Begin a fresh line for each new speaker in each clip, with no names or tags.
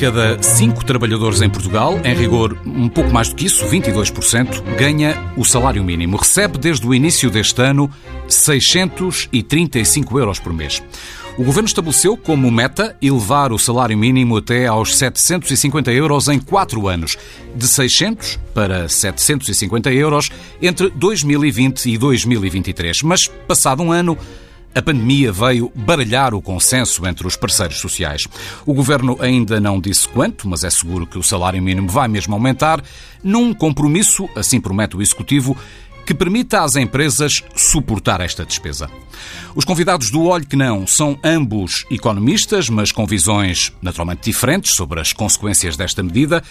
Cada cinco trabalhadores em Portugal, em rigor um pouco mais do que isso, 22%, ganha o salário mínimo. Recebe desde o início deste ano 635 euros por mês. O governo estabeleceu como meta elevar o salário mínimo até aos 750 euros em quatro anos, de 600 para 750 euros entre 2020 e 2023. Mas, passado um ano, a pandemia veio baralhar o consenso entre os parceiros sociais. O governo ainda não disse quanto, mas é seguro que o salário mínimo vai mesmo aumentar, num compromisso, assim promete o executivo, que permita às empresas suportar esta despesa. Os convidados do Olho que Não são ambos economistas, mas com visões naturalmente diferentes sobre as consequências desta medida.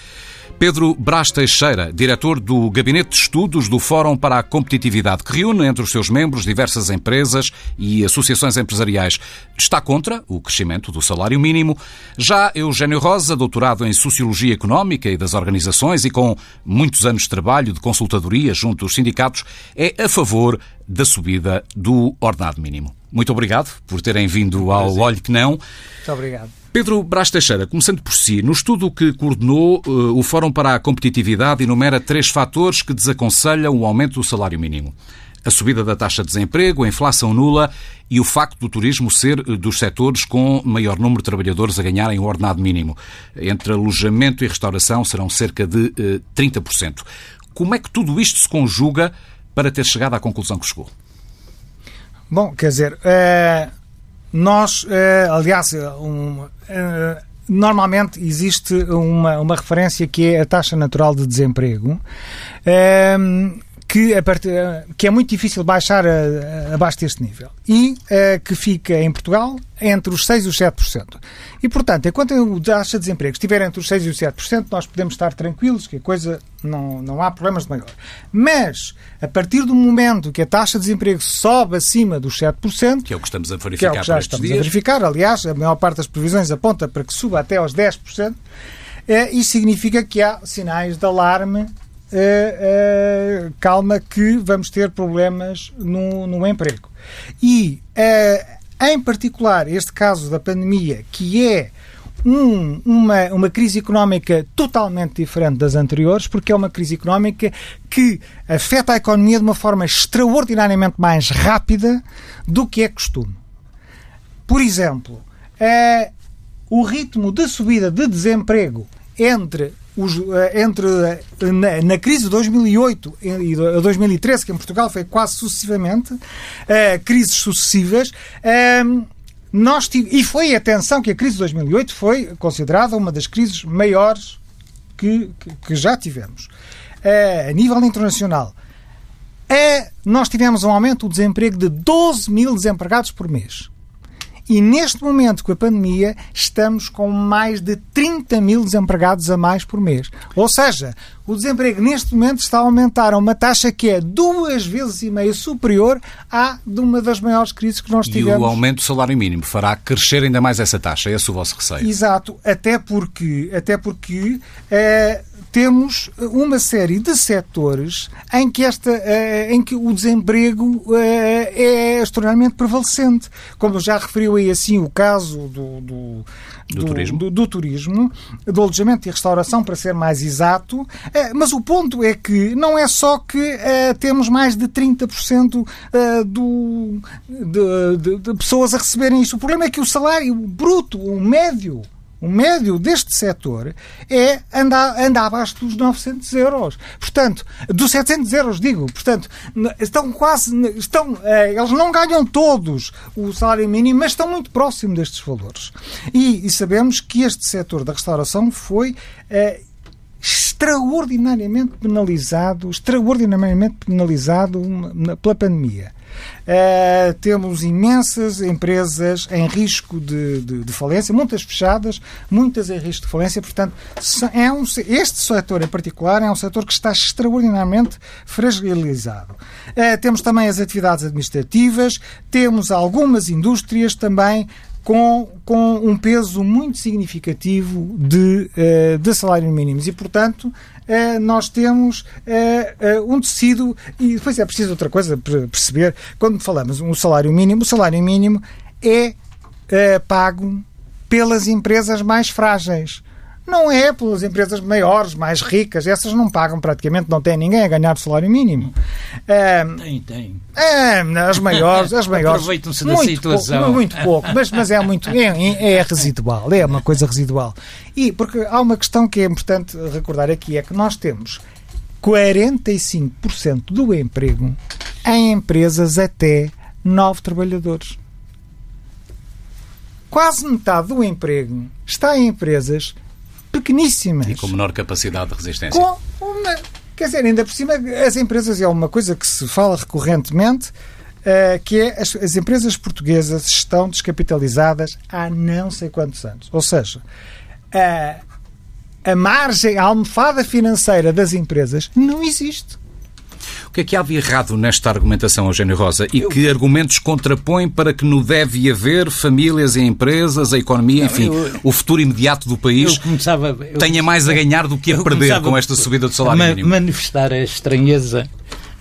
Pedro Brás Teixeira, diretor do Gabinete de Estudos do Fórum para a Competitividade, que reúne entre os seus membros diversas empresas e associações empresariais, está contra o crescimento do salário mínimo. Já Eugênio Rosa, doutorado em Sociologia Económica e das Organizações e com muitos anos de trabalho de consultadoria junto aos sindicatos, é a favor da subida do ordenado mínimo. Muito obrigado por terem vindo ao Olho que Não.
Muito obrigado.
Pedro Brás Teixeira, começando por si, no estudo que coordenou, eh, o Fórum para a Competitividade enumera três fatores que desaconselham o aumento do salário mínimo. A subida da taxa de desemprego, a inflação nula e o facto do turismo ser eh, dos setores com maior número de trabalhadores a ganharem o ordenado mínimo. Entre alojamento e restauração serão cerca de 30%. Eh, Como é que tudo isto se conjuga para ter chegado à conclusão que chegou?
Bom, quer dizer, nós, eh, aliás, eh, um, eh, normalmente existe uma, uma referência que é a taxa natural de desemprego que, que é muito difícil baixar a, a, abaixo deste nível e uh, que fica em Portugal entre os 6% e os 7%. E, portanto, enquanto a taxa de desemprego estiver entre os 6% e os 7%, nós podemos estar tranquilos que a coisa não, não há problemas de maior. Mas, a partir do momento que a taxa de desemprego sobe acima dos 7%,
que é o que estamos a verificar,
que é o que já estamos dias. a verificar, aliás, a maior parte das previsões aponta para que suba até aos 10%, é, isso significa que há sinais de alarme Uh, uh, calma que vamos ter problemas no, no emprego. E, uh, em particular, este caso da pandemia, que é um, uma, uma crise económica totalmente diferente das anteriores, porque é uma crise económica que afeta a economia de uma forma extraordinariamente mais rápida do que é costume. Por exemplo, o ritmo de subida de desemprego entre os, eh, entre eh, na, na, crise de 2008 e 2013, que em Portugal foi quase sucessivamente, uh, crises sucessivas, uh, nós tive, e foi, atenção, que a crise de 2008 foi considerada uma das crises maiores que, que, que já tivemos. Uh, a nível internacional, nós tivemos um aumento do desemprego de 12 mil desempregados por mês. E neste momento, com a pandemia, estamos com mais de 30 mil desempregados a mais por mês. Ou seja, o desemprego neste momento está a aumentar a uma taxa que é duas vezes e meia superior à de uma das maiores crises que nós tivemos.
E o aumento do salário mínimo fará crescer ainda mais essa taxa, é esse o vosso receio?
Exato, até porque, até porque é, temos uma série de setores em que, esta, eh, em que o desemprego eh, é extraordinariamente prevalecente. Como já referiu aí assim o caso do, do,
do, do turismo.
Do, do, turismo, do alojamento e restauração, para ser mais exato. Eh, mas o ponto é que não é só que temos mais de 30% do, de, de, de pessoas a receberem isto. O problema é que o salário bruto, o médio, o médio deste setor é andar abaixo dos 900 euros. Portanto, dos 700 euros, digo. Portanto, estão quase. Estão, eh, eles não ganham todos o salário mínimo, mas estão muito próximo destes valores. E, e sabemos que este setor da restauração foi. Eh, extraordinariamente penalizado, extraordinariamente penalizado pela pandemia. Uh, temos imensas empresas em risco de, de, de, falência, muitas fechadas, muitas em risco de falência. Portanto, é um, este setor em particular é um setor que está extraordinariamente fragilizado. Uh, temos também as atividades administrativas, temos algumas indústrias também com, com um peso muito significativo de, uh, de salários mínimos. E, portanto, nós temos uh, um tecido. E depois é preciso outra coisa para perceber. Quando falamos um salário mínimo, o salário mínimo é pago pelas empresas mais frágeis. Não é pelas empresas maiores, mais ricas. Essas não pagam praticamente, não tem ninguém a ganhar o salário mínimo.
É, tem, tem.
É, as maiores, as maiores.
Aproveitam-se da situação.
Pouco, muito pouco, mas, mas é muito, é, é residual, é uma coisa residual. E porque há uma questão que é importante recordar aqui, é que nós temos 45% do emprego em empresas até 9 trabalhadores. Quase metade do emprego está em empresas pequeníssimas.
E com menor capacidade de resistência.
Com uma, quer dizer, ainda por cima, as empresas é uma coisa que se fala recorrentemente, uh, que é as, as, empresas portuguesas estão descapitalizadas há não sei quantos anos. Ou seja, uh, a margem, a almofada financeira das empresas não existe.
O que é que há de errado nesta argumentação, Eugênio Rosa? E eu... que argumentos contrapõem para que não deve haver famílias e empresas, a economia, enfim, eu... o futuro imediato do país começava... tenha mais a ganhar do que a perder com esta subida do salário mínimo?
Manifestar a estranheza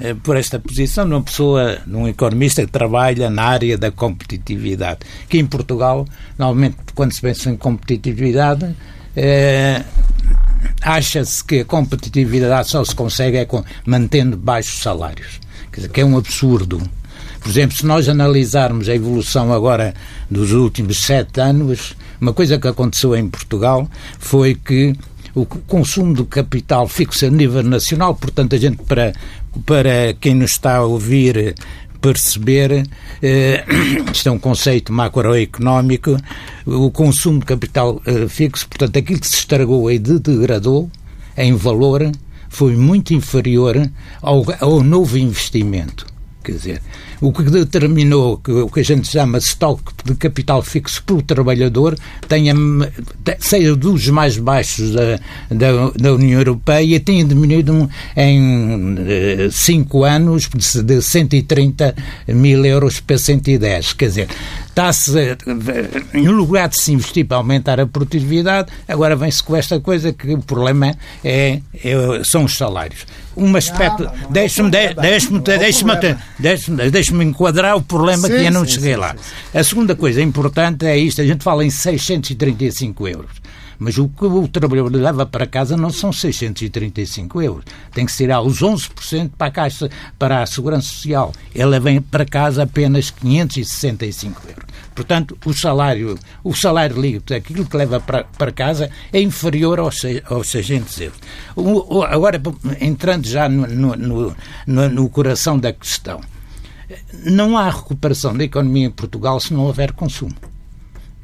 eh, por esta posição numa pessoa, num economista que trabalha na área da competitividade, que em Portugal, normalmente, quando se pensa em competitividade, é, acha-se que a competitividade só se consegue é com, mantendo baixos salários. Quer dizer, que é um absurdo. Por exemplo, se nós analisarmos a evolução agora dos últimos sete anos, uma coisa que aconteceu em Portugal foi que o consumo do capital fixo a nível nacional, portanto, a gente, para, para quem nos está a ouvir perceber, eh, isto é um conceito macroeconómico, o consumo de capital eh, fixo, portanto, aquilo que se estragou e degradou em valor foi muito inferior ao, ao novo investimento. Quer dizer, o que determinou que o que a gente chama estoque de capital fixo pelo trabalhador tenha, seja dos mais baixos da, da, da União Europeia e tenha diminuído em 5 eh, anos de 130 mil euros para 110. Quer dizer, está-se, em lugar de se investir para aumentar a produtividade, agora vem-se com esta coisa que o problema é, é são os salários. Um aspecto, deixe-me deixe-me deixe-me enquadrar o problema sim, que eu não sim, cheguei sim, lá. A segunda coisa importante é isto, a gente fala em 635 euros. Mas o que o trabalhador leva para casa não são 635 euros. Tem que ser aos 11% para a Caixa, para a Segurança Social. Ele vem para casa apenas 565 euros. Portanto, o salário, o salário líquido, aquilo que leva para, para casa, é inferior aos, aos 600 euros. O, o, agora, entrando já no, no, no, no coração da questão, não há recuperação da economia em Portugal se não houver consumo.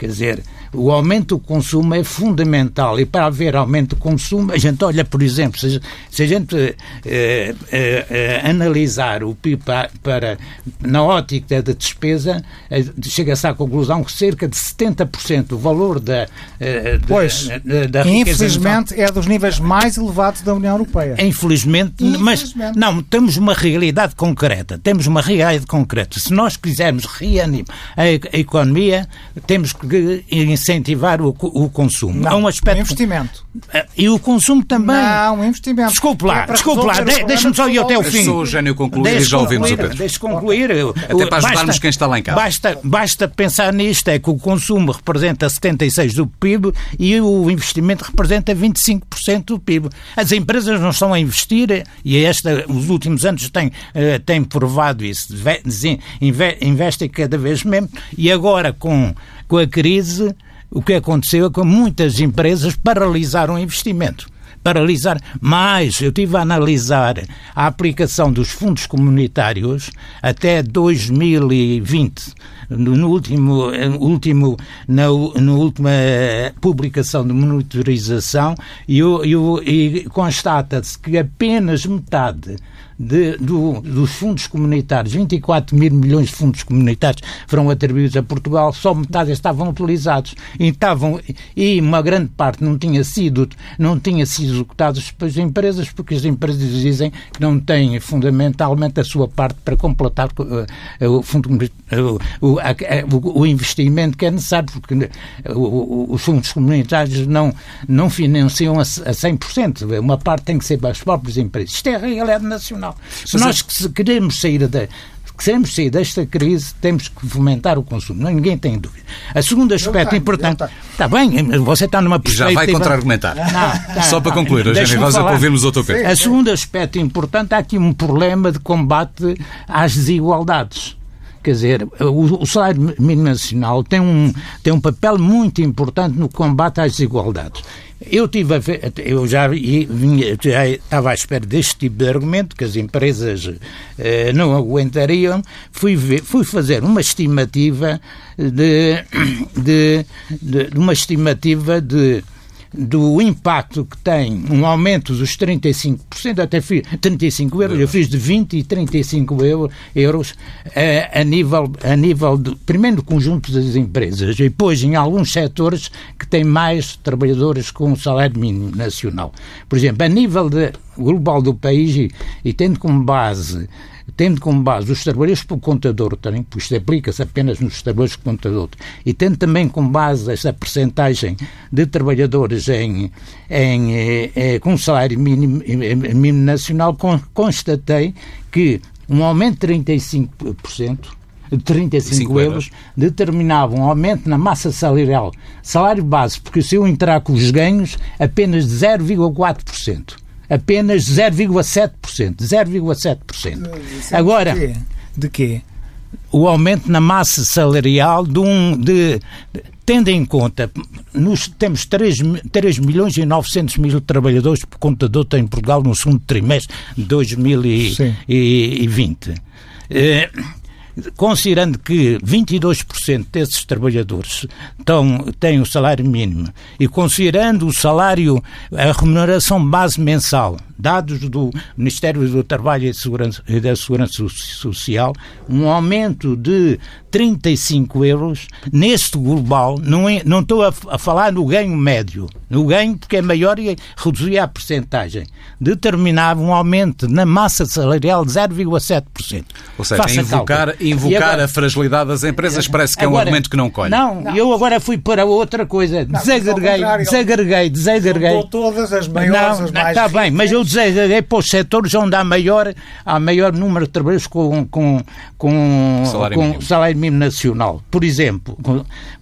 Quer dizer, o aumento do consumo é fundamental e para haver aumento do consumo, a gente olha, por exemplo, se, se a gente eh, eh, eh, analisar o PIB para, para, na ótica da despesa, eh, chega-se à conclusão que cerca de 70% do valor da,
eh, pois, da, da Infelizmente é dos níveis mais elevados da União Europeia.
Infelizmente, Infelizmente, mas não, temos uma realidade concreta. Temos uma realidade concreta. Se nós quisermos reanimar a, a economia, temos que incentivar o, o consumo.
Não, é um aspecto. Um investimento.
Eh, e o consumo também.
Não, um investimento.
Desculpe lá, é desculpe lá, de, deixa-me só ir até o fim.
Deixa o Gênio concluir e já ouvimos o Pedro.
Deixa concluir.
Até para ajudarmos basta, quem está lá em casa.
Basta, basta pensar nisto, é que o consumo representa 76% do PIB e o investimento representa 25% do PIB. As empresas não estão a investir e esta, os últimos anos têm, uh, têm provado isso. Investem cada vez menos e agora com, com a crise o que aconteceu é que muitas empresas paralisaram o investimento paralisar. Mas eu tive a analisar a aplicação dos fundos comunitários até 2020. No último, último, na, na última publicação de monitorização, e, e constata-se que apenas metade de, do, dos fundos comunitários, 24 mil milhões de fundos comunitários foram atribuídos a Portugal, só metade estavam utilizados. E, estavam, e uma grande parte não tinha sido, não tinha sido executados pelas empresas, porque as empresas dizem que não têm fundamentalmente a sua parte para completar uh, o, fundo, uh, o, o, o, investimento que é necessário, porque os fundos comunitários não, não financiam a, a 100%. Uma parte tem que ser para as próprias empresas. Isto é a realidade nacional. Se nós é... queremos sair da, queremos sair desta crise, temos que fomentar o consumo. Não, ninguém tem dúvida. A segundo aspecto tenho, importante. Está bem, você está numa perspectiva.
Já vai contra-argumentar. Tá, Só para concluir, Eugênio Rosa, para ouvirmos o Dr. Pedro.
A segundo aspecto importante, há aqui um problema de combate às desigualdades. Quer dizer, o, o, salário mínimo nacional tem um, tem um papel muito importante no combate às desigualdades. Eu tive ver, eu já, vinha, já estava à espera deste tipo de argumento que as empresas eh, não aguentariam. Fui, ver, fui fazer uma estimativa de, de, de, uma estimativa de do impacto que tem um aumento dos 35%, até fiz 35 euros, eu fiz de 20 e 35 euros a, a nível, a nível de, primeiro do conjunto das empresas e depois em alguns setores que têm mais trabalhadores com salário mínimo nacional. Por exemplo, a nível de, global do país e, e tendo como base tendo como base os trabalhadores por contador, também, porque isto aplica-se apenas nos trabalhadores por contador, e tendo também como base esta percentagem de trabalhadores em, em, eh, eh, com salário mínimo, eh, mínimo nacional, constatei que um aumento de 35%, de 35 euros, determinava um aumento na massa salarial, salário base, porque se eu entrar com os ganhos, apenas de 0,4% apenas 0,7%. 0,7%. Agora.
De quê? de quê?
O aumento na massa salarial de um. De, tendo em conta, nos, temos 3, 3 milhões e 900 mil trabalhadores por contador em Portugal no segundo trimestre de 2020. Eh, considerando que 22% desses trabalhadores estão, têm o salário mínimo e considerando o salário, a remuneração base mensal dados do Ministério do Trabalho e, Segurança, e da Segurança Social, um aumento de 35 euros neste global, não, é, não estou a, a, falar no ganho médio, no ganho porque é maior e reduzia a percentagem, determinava um aumento na massa salarial de 0,7%.
Ou seja, Faça invocar, invocar agora, a fragilidade das empresas parece que agora, é um argumento que não colhe.
Não, não, eu agora fui para outra coisa, não, desagreguei, desagreguei, desagreguei.
todas as maiores,
não,
as mais
Está bem, mas eu é para os setores onde há maior, há maior número de trabalhadores com, com, com, salário, com mínimo. salário mínimo nacional. Por exemplo,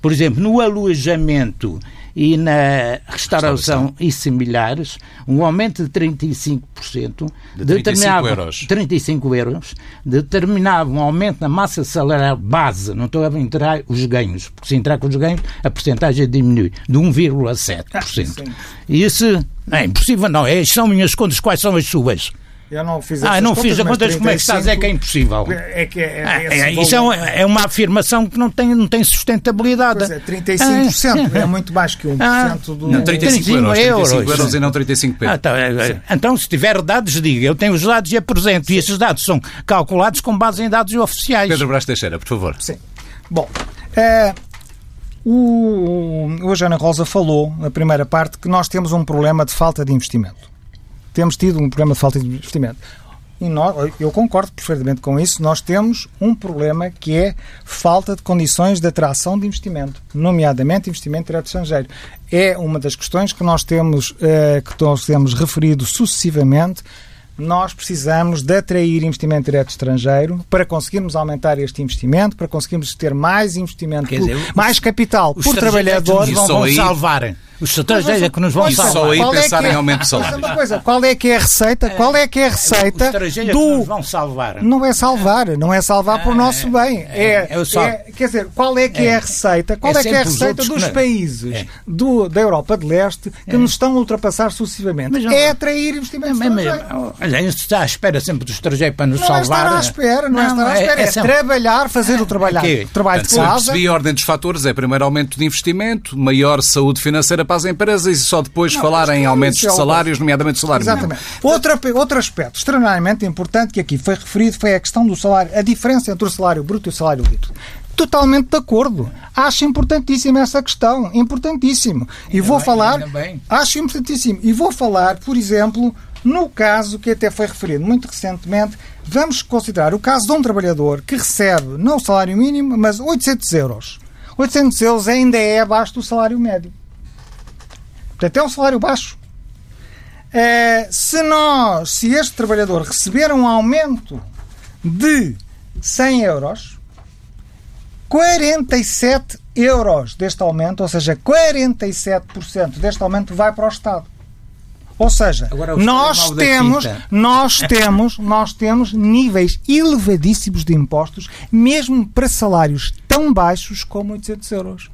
por exemplo, no alojamento e na restauração, e similares, um aumento de 35%,
de 35 euros.
35 euros, determinava um aumento na massa salarial base, não estou a entrar os ganhos, porque se entrar com os ganhos, a porcentagem diminui de 1,7%. Ah, isso é impossível, não. É, são minhas contas, quais são as suas?
Eu não fiz
Ah, não fiz
a
contas, como é que estás? É que é impossível.
É que é,
é, é, é isso é, é, uma afirmação que não tem, não tem sustentabilidade.
Pois é, 35% ah, é muito mais que 1% ah, do...
Não, 35, 35 euros, euros. 35 euros e não 35 p. Ah,
então, então, se tiver dados, diga. Eu tenho os dados e apresento. Sim. E esses dados são calculados com base em dados oficiais.
Pedro Brás Teixeira, por favor.
Sim. Bom, é, o, o Eugênio Rosa falou, na primeira parte, que nós temos um problema de falta de investimento temos tido um problema de falta de investimento. E nós, eu concordo perfeitamente com isso. Nós temos um problema que é falta de condições de atração de investimento, nomeadamente investimento direto estrangeiro. É uma das questões que nós temos, eh, que nós temos referido sucessivamente nós precisamos de atrair investimento direto estrangeiro para conseguirmos aumentar este investimento, para conseguirmos ter mais investimento, dizer, mais capital por trabalhador.
Vão, vão salvar. Os setores é que nos vão
salvar. E só aí qual pensar é em aumento de salário.
Uma coisa, qual é que é a receita? Qual é que é a receita
do... nos vão salvar.
Não é salvar, não é salvar por nosso bem. É, é, quer dizer, qual é que é, a receita? Qual é, que é a receita dos países do, da Europa de Leste que nos estão a ultrapassar sucessivamente? é atrair investimentos
Olha, está à espera sempre do estrangeiro para nos
não
salvar.
Não é estar à espera, não, é estar à espera, é, trabalhar, fazer o trabalho, trabalho de casa.
Se a ordem dos fatores é primeiro aumento de investimento, maior saúde financeira para as empresas e só depois não, falar em aumentos é de salários, nomeadamente salário
Exatamente. Outro, outro aspecto extremamente importante que aqui foi referido foi a questão do salário, a diferença entre o salário bruto e o salário líquido. Totalmente de acordo. Acho importantíssima essa questão. Importantíssimo. E vou bem, falar. Acho importantíssimo. E vou falar, por exemplo, no caso que até foi referido muito recentemente, vamos considerar o caso de um trabalhador que recebe não o salário mínimo, mas 800 euros. 800 euros ainda é abaixo do salário médio. Portanto, é um salário baixo. É, se nós, se este trabalhador receber um aumento de 100 euros, 47 euros deste aumento, ou seja, 47% deste aumento vai para o Estado. Ou seja, nós temos, nós temos, nós temos níveis elevadíssimos de impostos, mesmo para salários tão baixos como 800 euros.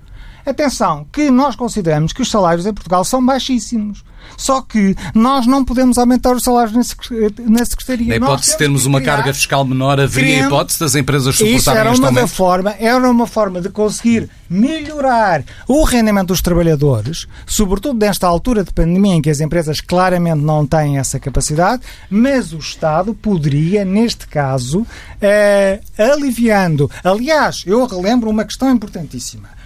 Atenção, que nós consideramos que os salários em Portugal são baixíssimos. Só que nós não podemos aumentar os salários na Secretaria.
Na hipótese de termos uma carga fiscal menor, haveria a hipótese das empresas suportarem
Isso era
este
uma
aumento?
Forma, era uma forma de conseguir melhorar o rendimento dos trabalhadores, sobretudo nesta altura de pandemia em que as empresas claramente não têm essa capacidade, mas o Estado poderia, neste caso, eh, aliviando. Aliás, eu relembro uma questão importantíssima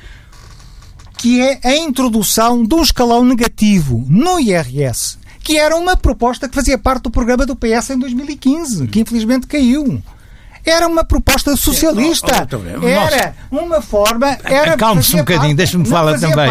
que é a introdução de um escalão negativo no IRS, que era uma proposta que fazia parte do programa do PS em 2015, que infelizmente caiu. Era uma proposta socialista. Era uma forma. Era
Calme-se um bocadinho, deixa-me falar também.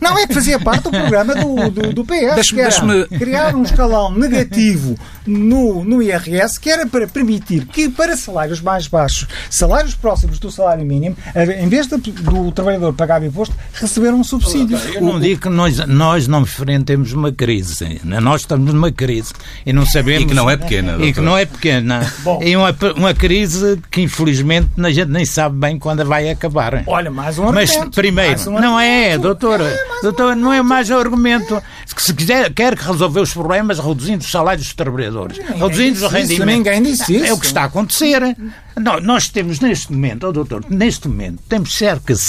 Não, é que fazia parte do programa do, do, do PS. Deixa criar um escalão negativo no, no IRS que era para permitir que, para salários mais baixos, salários próximos do salário mínimo, em vez de, do trabalhador pagar imposto, receber um subsídio.
Eu não digo que nós, nós não enfrentemos uma crise. Nós estamos numa crise e não sabemos.
E que não é pequena.
E que não é pequena. Bom, e uma, uma crise que infelizmente a gente nem sabe bem quando vai acabar.
Olha, mais um argumento.
Mas primeiro, um não é, doutora, é, doutora, não é mais um argumento. Se quiser, quer resolver os problemas reduzindo os salários dos trabalhadores, reduzindo os rendimentos.
Ninguém disse isso.
É o que está a acontecer. Não, nós temos neste momento, oh, doutor, neste momento, temos cerca de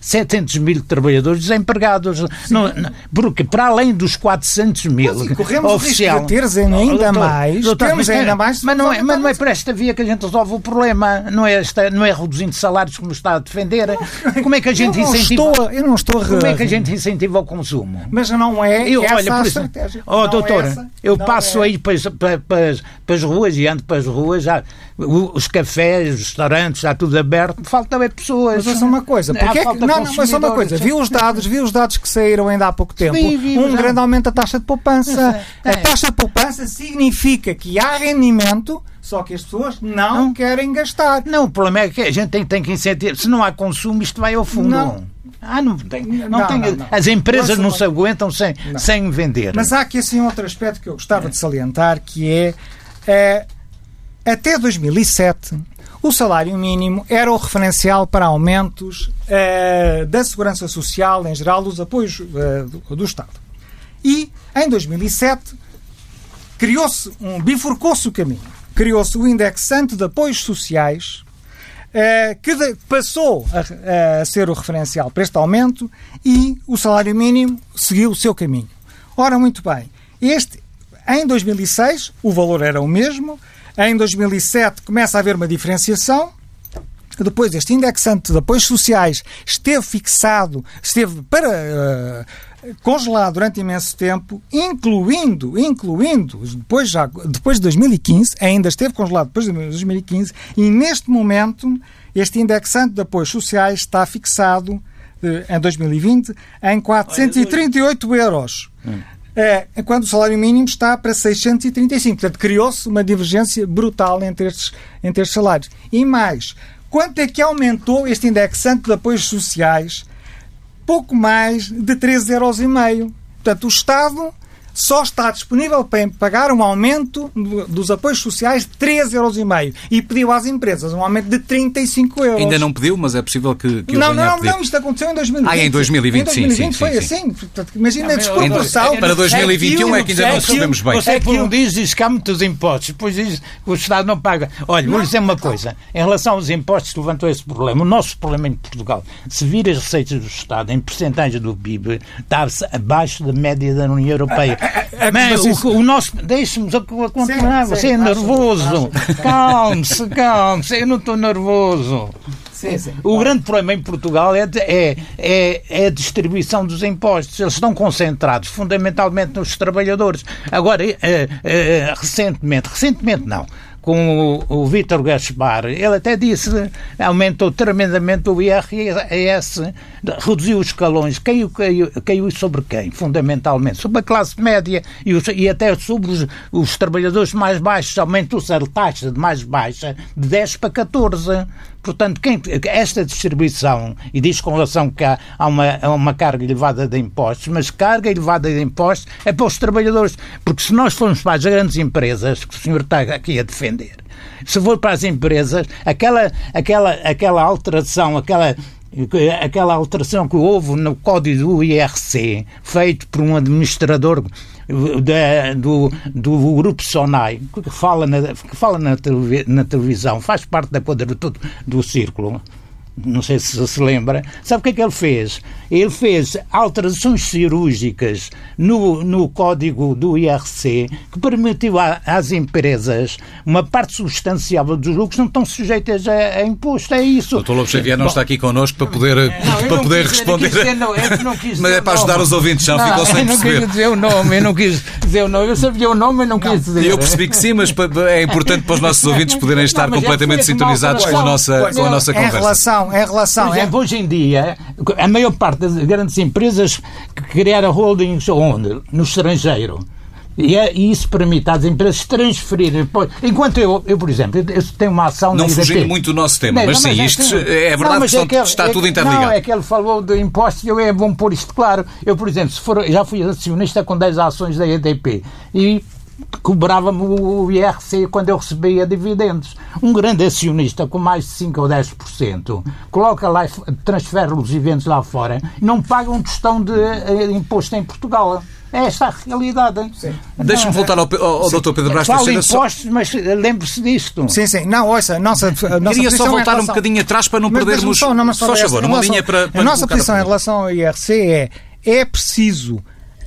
700 mil trabalhadores desempregados. Não, não, porque para além dos 400 mil
mas, corremos oficial, o risco de ter ainda doutor, mais, doutor, temos mas, ainda mais.
Mas não, é, mas não é por esta via que a gente resolve o problema. Não é, esta, não é reduzindo salários como está a defender. Como é que a gente
eu
incentiva?
Estou, eu não estou a
Como é que a gente incentiva o consumo?
Mas não é eu, essa olha, a estratégia.
Oh, doutora, é eu passo é. aí para, para, para, para as ruas e ando para as ruas, já, os cafés, os restaurantes, está tudo aberto, falta é pessoas.
Mas é uma coisa, porque é, é que, não, não, mas só uma coisa, viu os dados, viu os dados que saíram ainda há pouco tempo, Sim, vi, um grande aumento da taxa de poupança. É. A taxa de poupança significa que há rendimento só que as pessoas não, não, querem gastar.
Não, o problema é que a gente tem, tem que incentivar. Se não há consumo, isto vai ao fundo. Não. Ah, não tem. Não, não tem não, As empresas não se aguentam sem, sem vender.
Mas há aqui assim outro aspecto que eu gostava de salientar, que é, é até 2007 o salário mínimo era o referencial para aumentos uh, da segurança social, em geral, dos apoios uh, do, do, Estado. E, em 2007, criou-se um, bifurcou-se o caminho. Criou-se o indexante de apoios sociais, uh, que passou a, ser o referencial para este aumento e o salário mínimo seguiu o seu caminho. Ora, muito bem, este, em 2006, o valor era o mesmo, em 2007 começa a haver uma diferenciação. Depois, este indexante de apoios sociais esteve fixado, esteve para uh, congelado durante imenso tempo, incluindo, incluindo, depois, já, depois de 2015, ainda esteve congelado depois de 2015, e neste momento este indexante de apoios sociais está fixado uh, em 2020 em 438 euros. Hum é, enquanto o salário mínimo está para 635. Portanto, criou-se uma divergência brutal entre estes, entre estes salários. E mais, quanto é que aumentou este indexante de apoios sociais? Pouco mais de 13,5 euros. Portanto, o Estado só está disponível para pagar um aumento dos apoios sociais de 3,5 euros e pediu às empresas um aumento de 35 euros.
Ainda não pediu, mas é possível que, que
não,
não,
não, isto aconteceu em 2020.
Ah, em 2020,
em 2020
sim, sim,
foi
sim,
assim. Portanto, imagina a desproporção.
Para 2021 é que ainda não sabemos bem.
Você por um diz, diz que há muitos impostos, depois diz que o Estado não paga. Olha, vou lhe dizer uma coisa. Em relação aos impostos, levantou esse problema. O nosso problema em Portugal, se vir as receitas do Estado em porcentagem do PIB, está-se abaixo da média da União Europeia. Mas, o, o, nosso. Deixe-me continuar. Você é nervoso. Calme-se, calme-se. Eu não estou nervoso. Sim, sim. O grande problema em Portugal é, é, é, é, a distribuição dos impostos. Eles estão concentrados fundamentalmente nos trabalhadores. Agora, é, é, recentemente, recentemente não, com o, o Vítor Gaspar, ele até disse aumentou tremendamente o IRS, reduziu os escalões, caiu, caiu, caiu sobre quem? Fundamentalmente, sobre a classe média e, os, e até sobre os, os trabalhadores mais baixos, aumentou-se a taxa de mais baixa de 10 para 14. Portanto, quem, esta distribuição, e diz com relação que há, há uma, uma carga elevada de impostos, mas carga elevada de impostos é para os trabalhadores. Porque se nós formos para as grandes empresas, que o senhor está aqui a defender, se for para as empresas, aquela, aquela, aquela alteração, aquela aquela alteração que houve no código do IRC, feito por um administrador da, do, do Grupo Sonai, que fala, na, que fala na, televisão, faz parte da quadratura do círculo, não sei se se lembra, sabe o que é que ele fez? Ele fez alterações cirúrgicas no, no código do IRC que permitiu a, às empresas uma parte substancial dos lucros não estão sujeitas a, a imposto. É isso.
O Dr. Lobo Xavier não Bom, está aqui connosco para poder, não, para poder responder. Dizer, não, não Mas é para ajudar os ouvintes, não, não ficou sem perceber.
Eu não quis dizer o nome, eu não quis dizer o nome. Eu sabia o nome, mas não, quis dizer.
Eu percebi que sim, mas é importante para os nossos ouvintes poderem estar completamente sintonizados com a nossa, com a nossa conversa.
Em relação, em relação,
Por exemplo, hoje em dia, a maior parte das grandes empresas que criaram holdings onde? No estrangeiro. E, é, e, isso permite às empresas transferirem. Enquanto eu, eu por exemplo, eu tenho uma ação
Não fugindo muito do nosso tema, não, mas, sim, isto é, é verdade não, que, é que ele, está tudo interligado.
Não, é que ele falou de impostos e eu é bom pôr isto claro. Eu, por exemplo, se for, já fui acionista com 10 ações da EDP e cobrava-me o IRC quando eu recebia dividendos. Um grande acionista com mais de 5 ou 10% coloca lá, transfere os eventos lá fora e não paga um tostão de eh, imposto em Portugal. É esta a realidade.
Deixa-me voltar ao, ao, ao Dr. Pedro Brás
Fala impostos, mas lembre-se disto.
Sim, sim. Não, ouça, a nossa, a nossa
Queria só voltar um bocadinho atrás para não mas, perdermos... Só, não, mas só, só favor, uma linha para, para...
A nossa posição em relação ao IRC é é preciso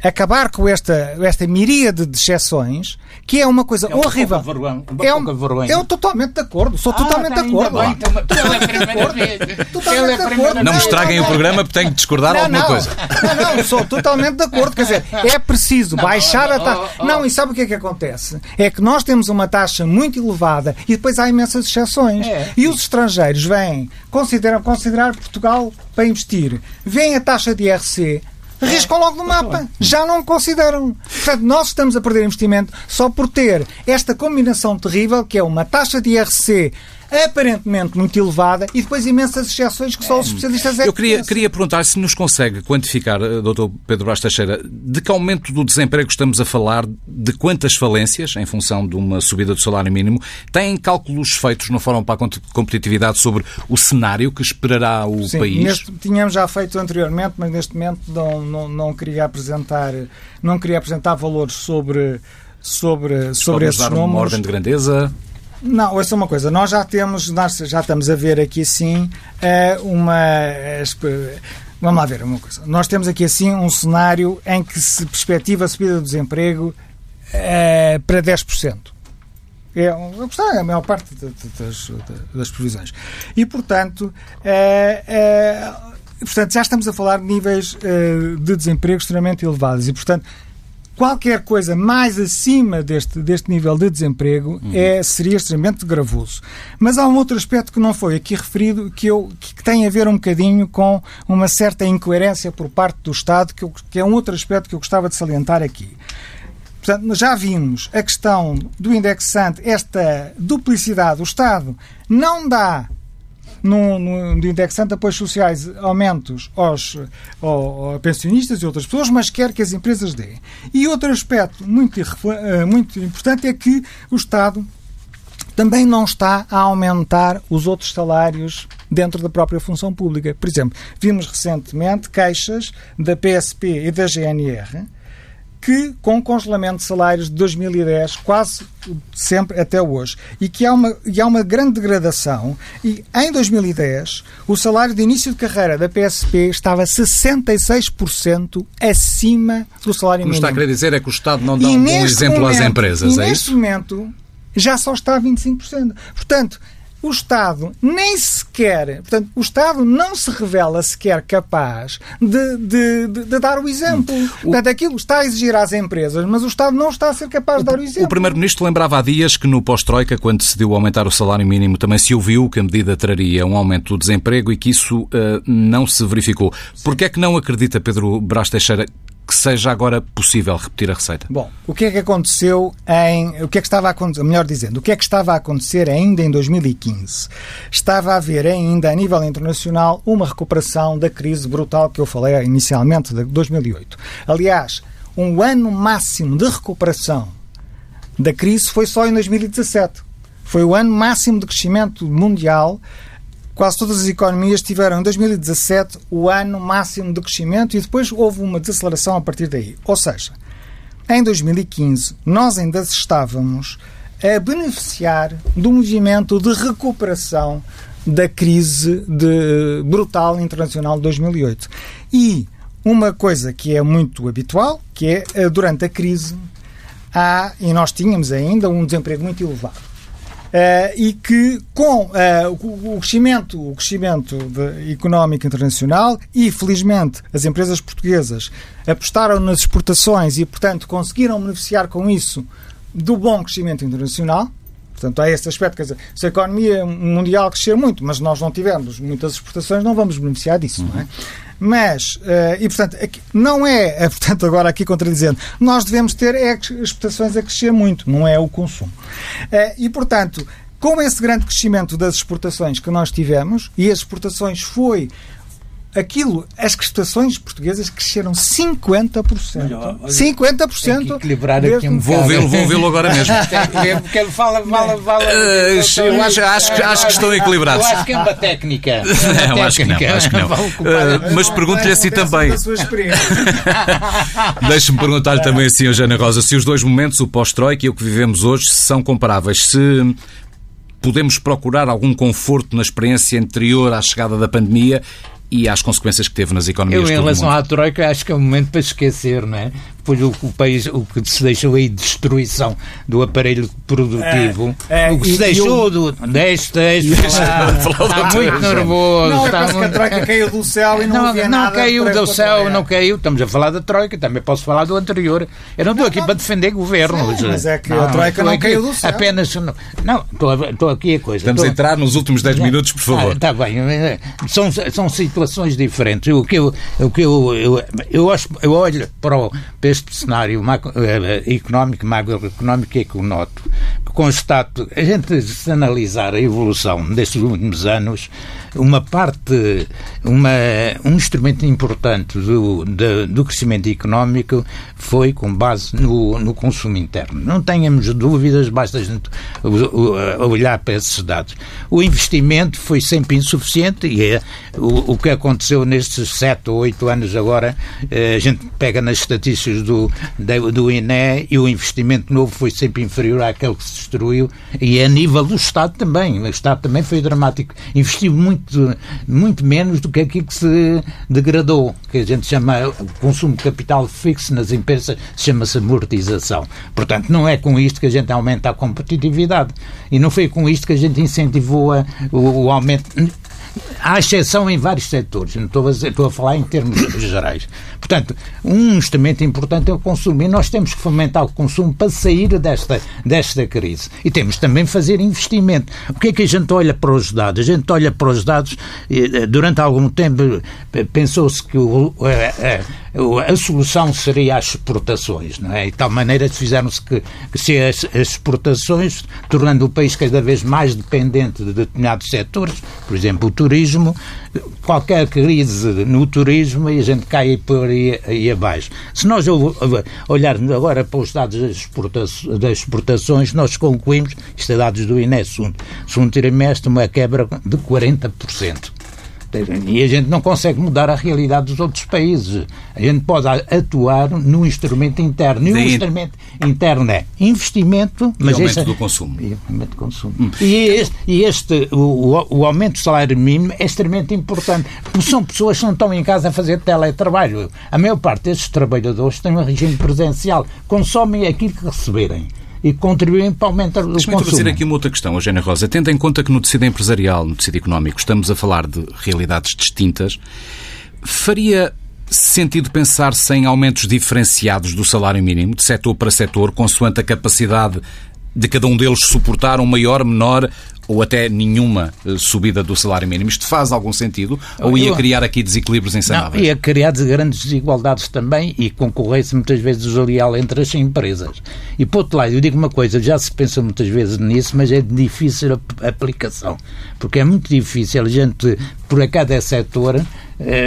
acabar com esta, esta miríade de exceções, que é uma coisa é uma horrível.
Vergonha,
é um, eu totalmente de acordo, sou ah, totalmente de acordo. Bem, então,
totalmente de acordo. Não me estraguem o programa porque tenho que discordar não, alguma
não,
coisa.
Não, não, sou totalmente de acordo. Quer dizer, é preciso baixar a taxa. Oh, oh. Não, e sabe o que é que acontece? É que nós temos uma taxa muito elevada e depois há imensas exceções. É. E os estrangeiros vêm, consideram considerar Portugal para investir. Vêm a taxa de IRC, Arriscam logo no mapa. Já não consideram. Portanto, nós estamos a perder investimento só por ter esta combinação terrível que é uma taxa de IRC aparentemente muito elevada e depois imensas exceções que só os especialistas é
Eu queria, queria perguntar se nos consegue quantificar, eh, Dr. Pedro Bastos Teixeira, de que aumento do desemprego estamos a falar, de quantas falências, em função de uma subida do salário mínimo, têm cálculos feitos no Fórum para a Competitividade sobre o cenário que esperará o
Sim,
país?
Neste, tínhamos já feito anteriormente, mas neste momento não, não, não queria apresentar não queria apresentar valores sobre sobre, sobre esses números.
uma ordem de grandeza?
Não, ouça uma coisa, nós já temos, nós já estamos a ver aqui assim uma. Vamos lá ver uma coisa. Nós temos aqui assim um cenário em que se perspectiva a subida do desemprego é, para 10%. É, é a maior parte das, das previsões. E, portanto, é, é, portanto, já estamos a falar de níveis é, de desemprego extremamente elevados. E, portanto, qualquer coisa mais acima deste, deste nível de desemprego uhum. é, seria extremamente gravoso. Mas há um outro aspecto que não foi aqui referido que, eu, que tem a ver um bocadinho com uma certa incoerência por parte do Estado, que, eu, que é um outro aspecto que eu gostava de salientar aqui. Portanto, já vimos a questão do indexante, esta duplicidade. O Estado não dá no, no, de indexante de apoios sociais aumentos aos, aos, aos, pensionistas e outras pessoas, mas quer que as empresas deem. E outro aspecto muito, eh, muito importante é que o Estado também não está a aumentar os outros salários dentro da própria função pública. Por exemplo, vimos recentemente queixas da PSP e da GNR que, com congelamento de salários de 2010, quase sempre até hoje, e que há uma, e há uma grande degradação, e em 2010 o salário de início de carreira da PSP estava 66% acima do salário mínimo. O que
está a querer dizer é que o Estado não dá e um bom exemplo momento, às empresas, é
neste
isso?
momento já só está a 25%. Portanto, o Estado nem sequer, portanto, o Estado não se revela sequer capaz de, de, de, de dar o exemplo. Hum. Portanto, aquilo está a exigir às empresas, mas o Estado não está a ser capaz de dar o exemplo.
O Primeiro-Ministro lembrava há dias que no pós-Troika, quando decidiu aumentar o salário mínimo, também se ouviu que a medida traria um aumento do desemprego e que isso uh, não se verificou. Por que é que não acredita, Pedro Brás Teixeira, que seja agora possível repetir a receita?
Bom, o que é que aconteceu em. O que é que estava a acontecer? Melhor dizendo, o que é que estava a acontecer ainda em 2015? Estava a haver ainda, a nível internacional, uma recuperação da crise brutal que eu falei inicialmente, de 2008. Aliás, um ano máximo de recuperação da crise foi só em 2017. Foi o ano máximo de crescimento mundial Quase todas as economias tiveram em 2017 o ano máximo de crescimento e depois houve uma desaceleração a partir daí. Ou seja, em 2015 nós ainda estávamos a beneficiar do movimento de recuperação da crise de, brutal internacional de 2008. E uma coisa que é muito habitual, que é eh, durante a crise, há, e nós tínhamos ainda um desemprego muito elevado. Uh, e que com uh, o, crescimento, o crescimento económico internacional e, felizmente, as empresas portuguesas apostaram nas exportações e, portanto, conseguiram beneficiar com isso do bom crescimento internacional. Portanto, há esse aspecto, quer dizer, se a economia mundial crescer muito, mas nós não tivermos muitas exportações, não vamos beneficiar disso, uhum. não é? Mas, uh, e portanto, não é, portanto, agora aqui contradizendo, nós devemos ter é, exportações a crescer muito, não é o consumo. Uh, e, portanto, com esse grande crescimento das exportações que nós tivemos, e as exportações foi aquilo, as exportações portuguesas cresceram 50%. Olha, 50%. Tem que
equilibrar aqui um
Vou vê-lo, vou vê-lo agora mesmo.
Porque ele fala, fala, fala.
Uh, eu acho, acho, acho que estão equilibrados.
Eu acho que é uma técnica. É
uma não, acho que não. Acho que não. Uh, mas pergunto-lhe assim também. Deixe-me perguntar-lhe também assim, Eugênia Rosa, se os dois momentos, o pós-Troika e o que vivemos hoje, são comparáveis. Se podemos procurar algum conforto na experiência anterior à chegada da pandemia e às consequências que teve nas economias
Eu, em relação à Troika, acho que é um momento para esquecer, não é? Pois o, o país, o que se deixou aí de destruição do aparelho produtivo, é, é, o que se deixou do. Deixe, deixe, está, está muito nervoso.
Não, está muito... que a Troika caiu do céu e não, não havia
não
nada.
Não caiu do céu, não caiu. Estamos a falar da Troika, também posso falar do anterior. Eu não estou aqui para defender governos.
Mas é que a Troika não caiu do céu.
Apenas. Não, estou, estou aqui a coisa.
Estamos a entrar nos últimos 10 minutos, por favor.
Está bem. São, são situações diferentes. O que eu, o que eu, eu, eu, eu olho para, o, este cenário eh, económico, macroeconómico é que eu noto. Constato, a gente se analisar a evolução destes últimos anos, uma parte, uma, um instrumento importante do, do, do crescimento económico foi com base no, no consumo interno. Não tenhamos dúvidas, basta a gente olhar para esses dados. O investimento foi sempre insuficiente e é o, o que aconteceu nestes sete ou oito anos agora, eh, a gente pega nas estatísticas do, do INE e o investimento novo foi sempre inferior àquele que se destruiu e a nível do Estado também. O Estado também foi dramático. Investiu muito, muito menos do que aquilo que se degradou, que a gente chama o consumo de capital fixo nas empresas, chama-se amortização. Portanto, não é com isto que a gente aumenta a competitividade e não foi com isto que a gente incentivou a, o, o aumento Há exceção em vários setores, não estou a, dizer, estou a falar em termos gerais. Portanto, um instrumento importante é o consumo e nós temos que fomentar o consumo para sair desta, desta crise. E temos também fazer investimento. O que é que a gente olha para os dados? A gente olha para os dados, eh, durante algum tempo pensou-se que o, a, a, solução seria as exportações, não é? E de tal maneira fizeram-se que, que se as, as exportações, tornando o país cada vez mais dependente de determinados setores, por exemplo, o turismo, qualquer crise no turismo e a gente cai por aí, aí abaixo. Se nós olharmos agora para os dados das exportações, das exportações nós concluímos, isto é dados do INE, segundo, segundo trimestre, uma quebra de 40%. E a gente não consegue mudar a realidade dos outros países. A gente pode atuar no instrumento interno. E o instrumento interno é investimento,
mas e aumento este, do consumo.
E aumento do consumo. Hum. E este, e este o, o, aumento do salário mínimo é extremamente importante. Porque são pessoas que não estão em casa a fazer teletrabalho. A maior parte destes trabalhadores têm um regime presencial. Consomem aquilo que receberem. E contribuem para aumentar o consumo.
Deixa-me introduzir aqui uma outra questão, Eugênia Rosa. Tendo em conta que no tecido empresarial, no tecido económico, estamos a falar de realidades distintas, faria sentido pensar-se em aumentos diferenciados do salário mínimo, de setor para setor, consoante a capacidade de cada um deles suportar um maior, menor ou até nenhuma eh, subida do salário mínimo. Isto faz algum sentido? Ou ia criar aqui desequilíbrios insanáveis?
Não, ia criar grandes desigualdades também e concorrência muitas vezes desleal entre as empresas. E por outro lado, eu digo uma coisa, já se pensa muitas vezes nisso, mas é de difícil a aplicação. Porque é muito difícil a gente, por cada setor,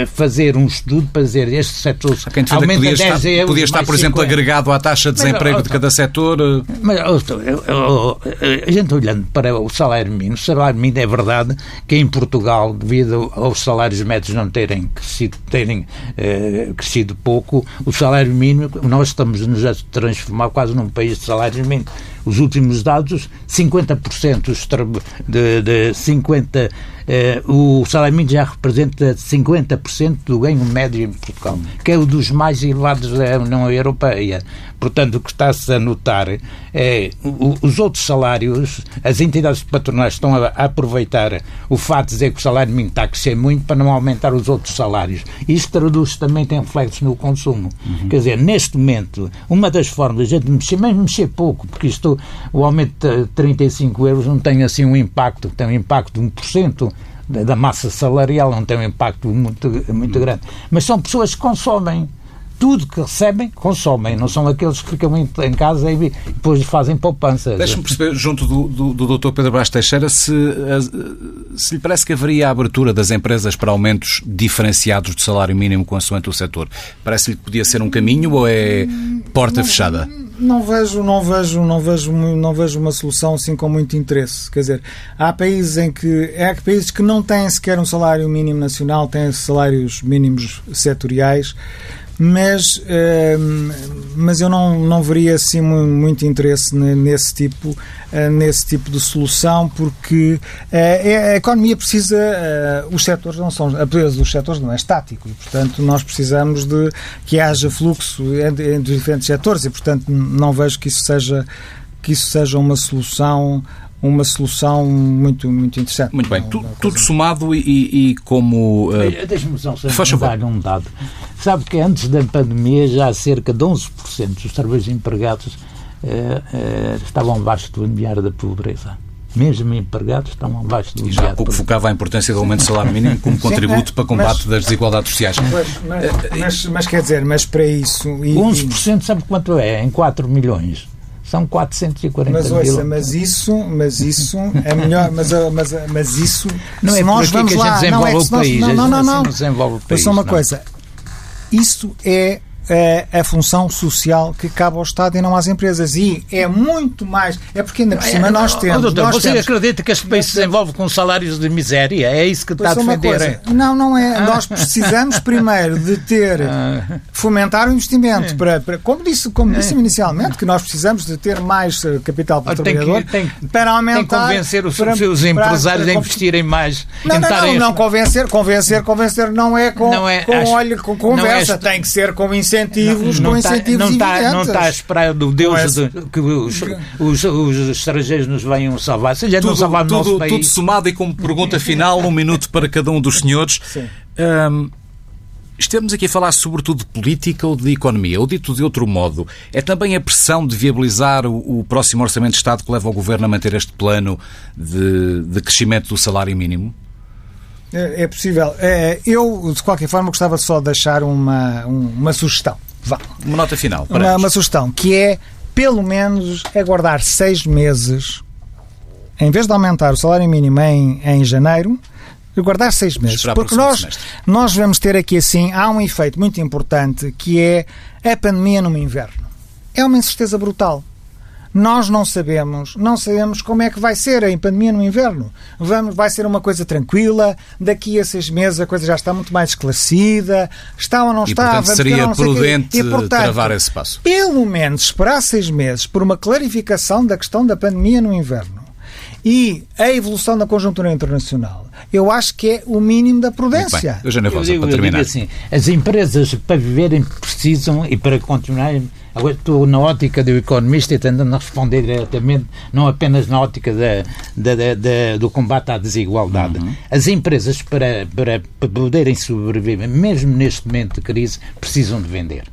fazer um estudo para dizer este setor aumenta
podia 10
estar, euros.
Podia estar, por exemplo, agregado à taxa de desemprego mas, de cada setor. Eh.
Mas a gente olhando para o salário mínimo, o salário mínimo é verdade que em Portugal, devido aos salários médios não terem crescido, terem, eh, crescido pouco, o salário mínimo, nós estamos nos a transformar quase num país de salários mínimos os últimos dados, 50% de, de 50, eh, o salário mínimo já representa 50% do ganho médio em Portugal, que é um dos mais elevados da União Europeia. Portanto, o que está-se a notar é os outros salários, as entidades patronais estão a aproveitar o fato de dizer que o salário mínimo está a crescer muito para não aumentar os outros salários. Isto traduz também tem reflexos no consumo. Uhum. Quer dizer, neste momento, uma das formas de a gente mexer, mas mexer pouco, porque isto, o aumento de 35 euros não tem assim um impacto, tem um impacto de 1% da massa salarial, não tem um impacto muito, muito uhum. grande. Mas são pessoas que consomem tudo que recebem, consomem. Não são aqueles que ficam em casa e depois fazem poupança.
Deixe-me perceber, junto do, do, do Dr. Pedro Brás Teixeira, se, se lhe parece que haveria a abertura das empresas para aumentos diferenciados do salário mínimo consoante o setor. Parece-lhe que podia ser um caminho ou é porta
não,
fechada?
Não vejo, não vejo, não vejo, não vejo uma solução assim com muito interesse. Quer dizer, há países em que há países que não têm sequer um salário mínimo nacional, têm salários mínimos setoriais mas, ehm, mas eu não, não veria assim muito interesse nesse tipo, eh, nesse tipo de solução, porque eh, é, a economia precisa, eh, os setores não são, a beleza dos setores não é estático e, portanto, nós precisamos de que haja fluxo entre, entre diferentes setores e, portanto, não vejo que isso seja que isso seja uma solução uma solução muito, muito interessante.
Muito bem, tu, tudo somado e, e, como.
Uh... Deixa-me só dar um dado. Sabe que antes da pandemia já cerca de 11% dos trabalhadores empregados uh, uh, estavam abaixo do limiar da pobreza. Mesmo empregados estão abaixo do limiar.
E já há pouco focava a importância do aumento do salário mínimo como contributo Sim, para combate mas, das desigualdades sociais.
Mas, mas, mas, quer dizer, mas para isso.
E, 11% sabe quanto é? Em 4 milhões são 440
mas, ouça, mas isso, mas isso é melhor, mas, mas, mas isso
não é nós vamos
lá,
a gente desenvolve
não
é o país,
não, não, não, não,
não.
Mas só uma não. coisa, isso é é a função social que cabe ao Estado e não às empresas. E é muito mais. É porque ainda por cima é, nós temos.
doutor,
nós
você
temos,
acredita que este país se desenvolve com salários de miséria? É isso que está a defender?
Não, não é. Ah. Nós precisamos primeiro de ter. Ah. fomentar o investimento. Para, para, como disse, como disse inicialmente, que nós precisamos de ter mais eh, capital para o trabalhador
que, tem,
para aumentar. Tem
que convencer os, para, seus empresários para, a investirem mais.
Não, não, não, não, convencer, convencer, convencer não é com, não é, com, acho, olho, com conversa, é, tem que ser com incentivo incentivos não, com tá, incentivos
não
está,
não está a esperar do Deus é, de, que os, os, os, estrangeiros nos venham salvar. Se tudo, não salvar
tudo,
nosso país...
tudo somado e como pergunta final, um minuto para cada um dos senhores. Um, Estamos aqui a falar sobretudo de política ou de economia, ou dito de outro modo, é também a pressão de viabilizar o, o próximo Orçamento de Estado que leva o Governo a manter este plano de, de crescimento do salário mínimo?
É, é possível. É, eu, de qualquer forma, gostava só de deixar uma, uma sugestão. Vá.
Uma nota final.
Uma, uma, sugestão, que é, pelo menos, aguardar seis meses, em vez de aumentar o salário mínimo em, em janeiro, aguardar seis meses. Porque nós, nós vamos ter aqui, assim, há um efeito muito importante, que é a pandemia no inverno. É uma incerteza brutal. Nós não sabemos, não sabemos como é que vai ser a pandemia no inverno. Vamos, vai ser uma coisa tranquila, daqui a seis meses a coisa já está muito mais esclarecida, está ou não
e,
está.
Portanto, seria prudente e, portanto, travar esse passo.
Pelo menos esperar seis meses por uma clarificação da questão da pandemia no inverno e a evolução da conjuntura internacional, eu acho que é o mínimo da prudência.
Eu já não posso para terminar.
assim, as empresas, para viverem, precisam e para continuarem Agora estou na ótica do economista e tentando responder diretamente, não apenas na ótica da, da, da, da do combate à desigualdade. Uhum. As empresas, para, para, para poderem sobreviver, mesmo neste momento de crise, precisam de vender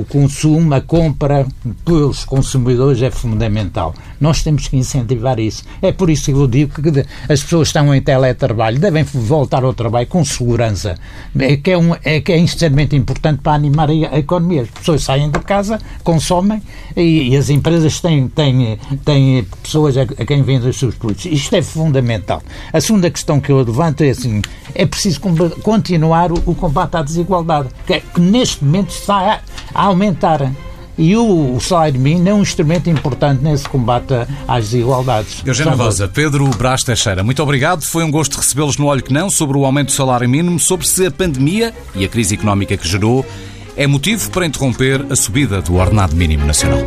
o consumo, a compra pelos consumidores é fundamental. Nós temos que incentivar isso. É por isso que eu digo que as pessoas estão em teletrabalho devem voltar ao trabalho com segurança. É que é, um, é, que é extremamente importante para animar a economia. As pessoas saem de casa, consomem e, e as empresas têm, têm, têm pessoas a, a quem vendem os seus produtos. Isto é fundamental. A segunda questão que eu levanto é assim: é preciso continuar o, o combate à desigualdade, que, é, que neste momento está a aumentar. E o, o salário mínimo é um instrumento importante nesse combate às desigualdades.
Eugênio Rosa, Pedro Brás Teixeira, muito obrigado. Foi um gosto recebê-los no Olho que Não sobre o aumento do salário mínimo, sobre se a pandemia e a crise económica que gerou é motivo para interromper a subida do ordenado mínimo nacional.